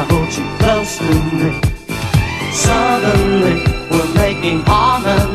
I hold you close to me. Suddenly, we're making honor.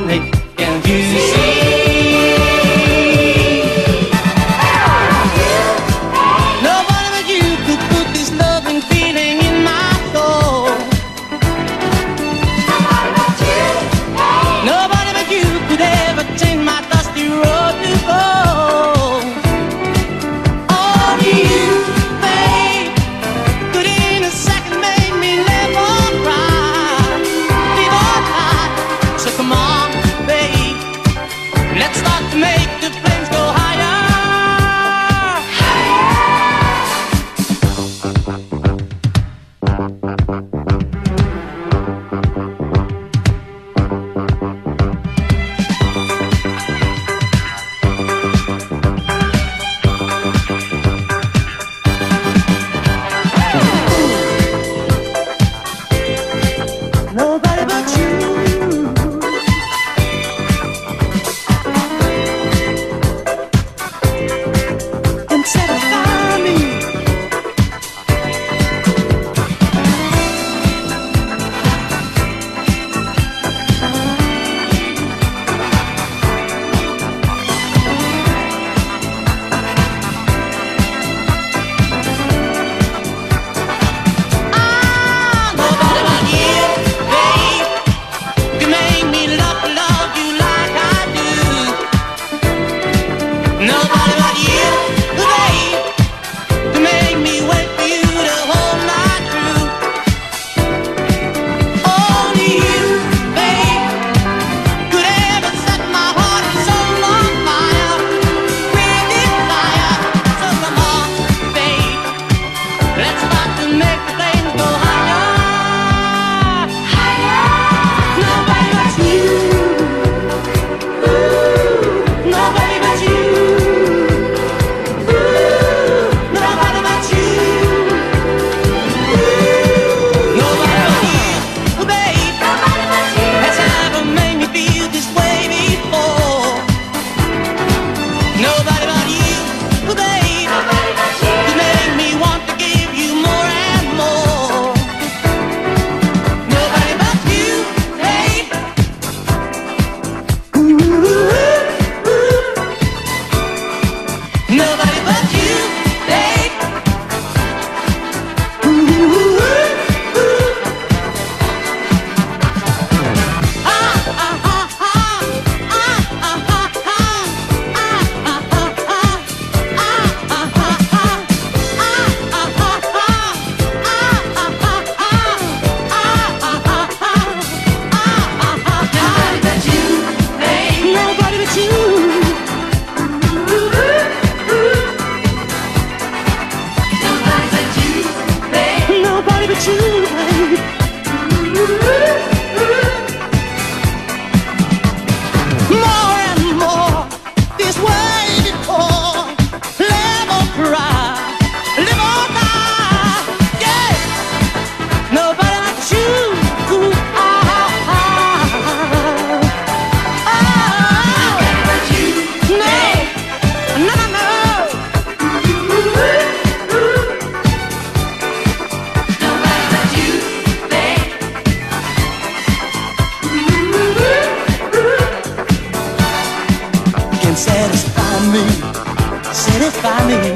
satisfy me, satisfy me,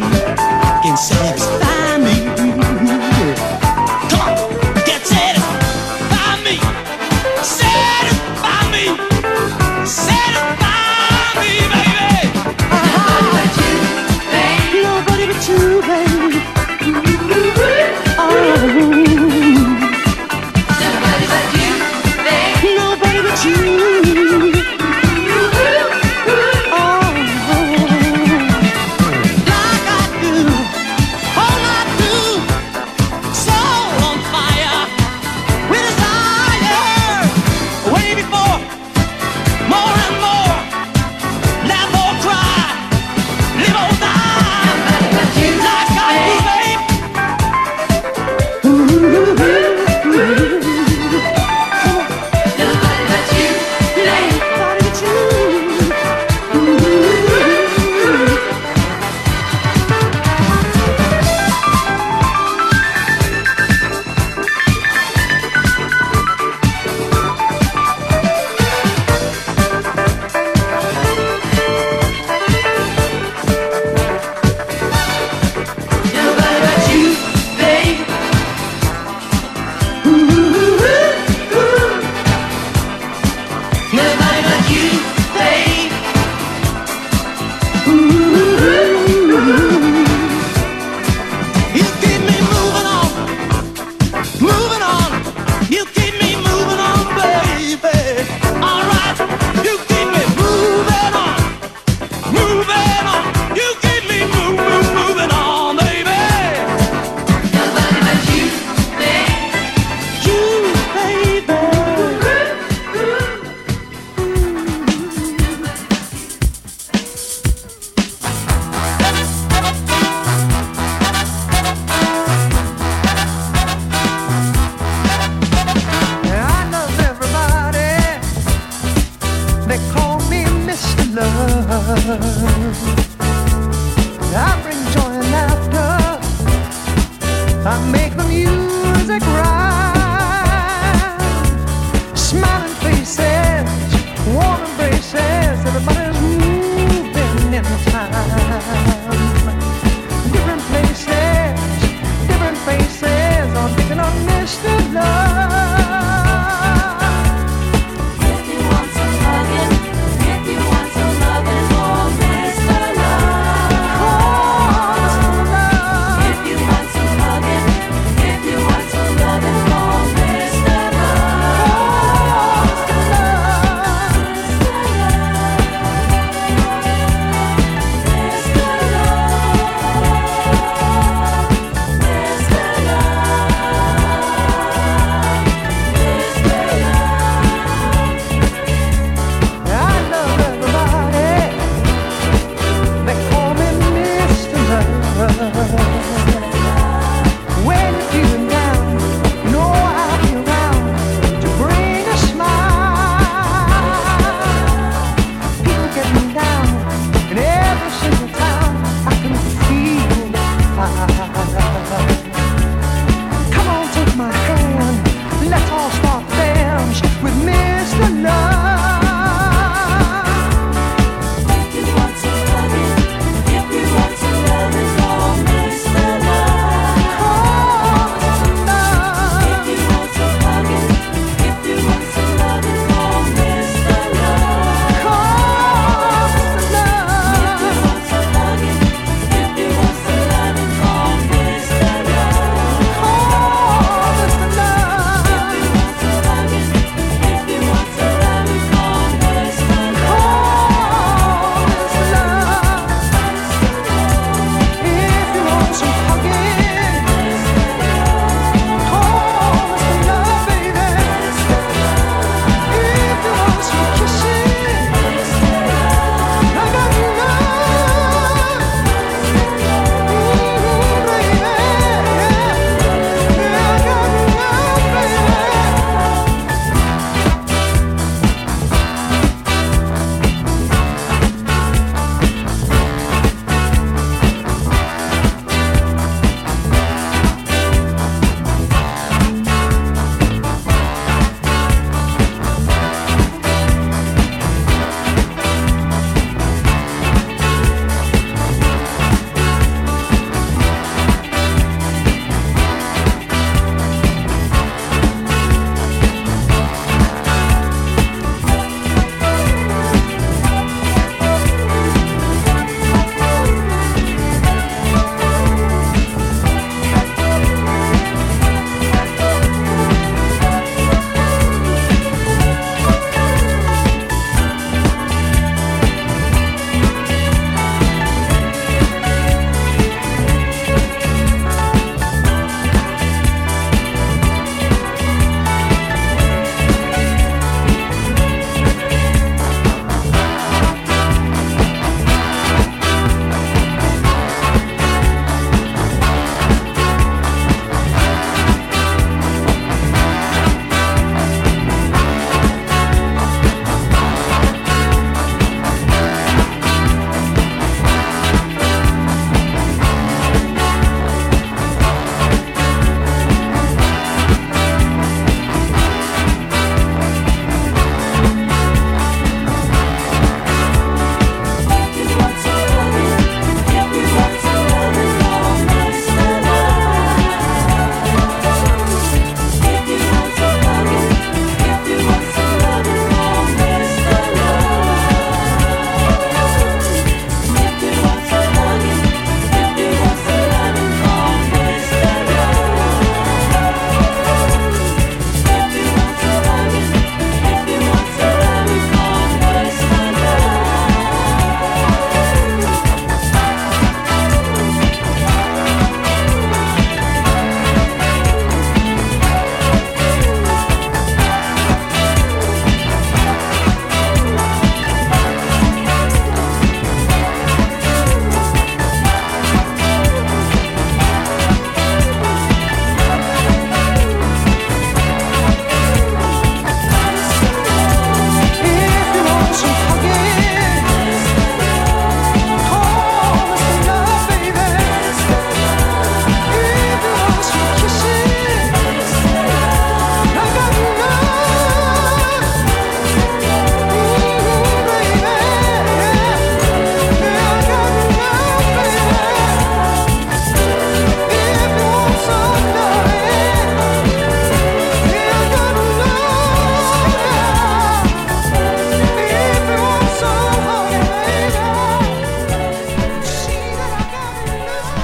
can satisfy me.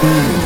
Mm.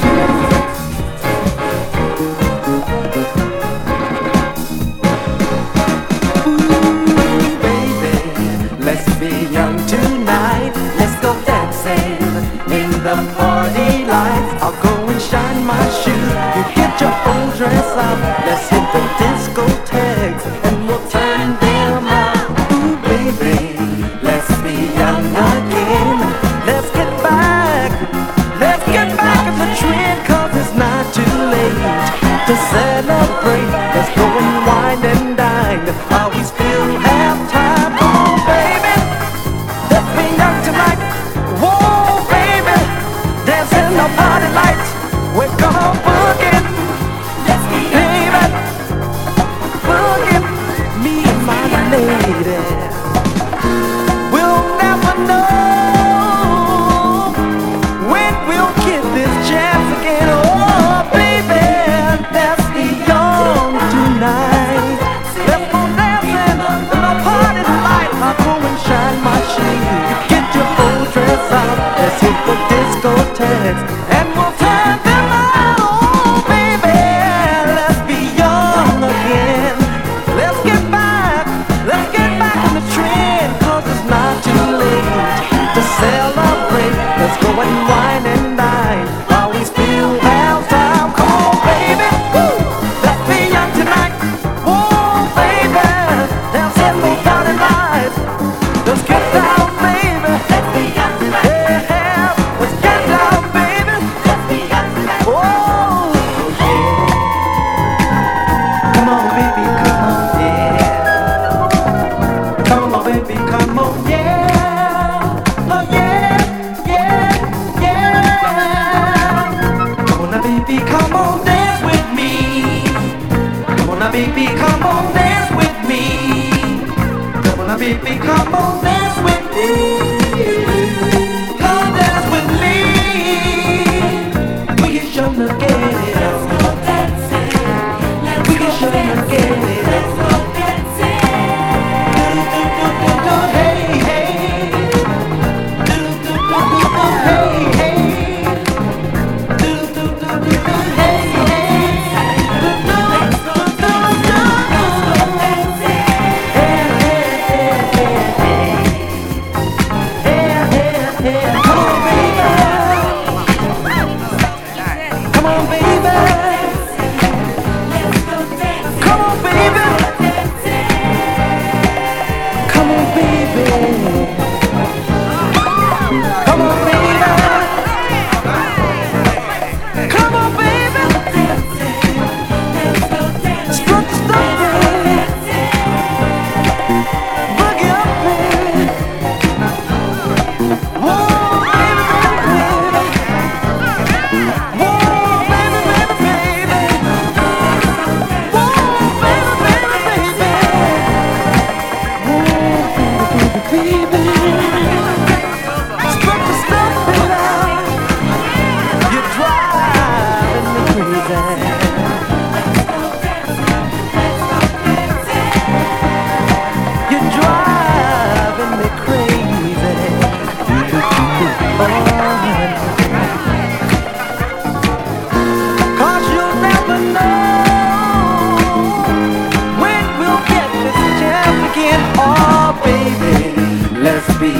Yeah.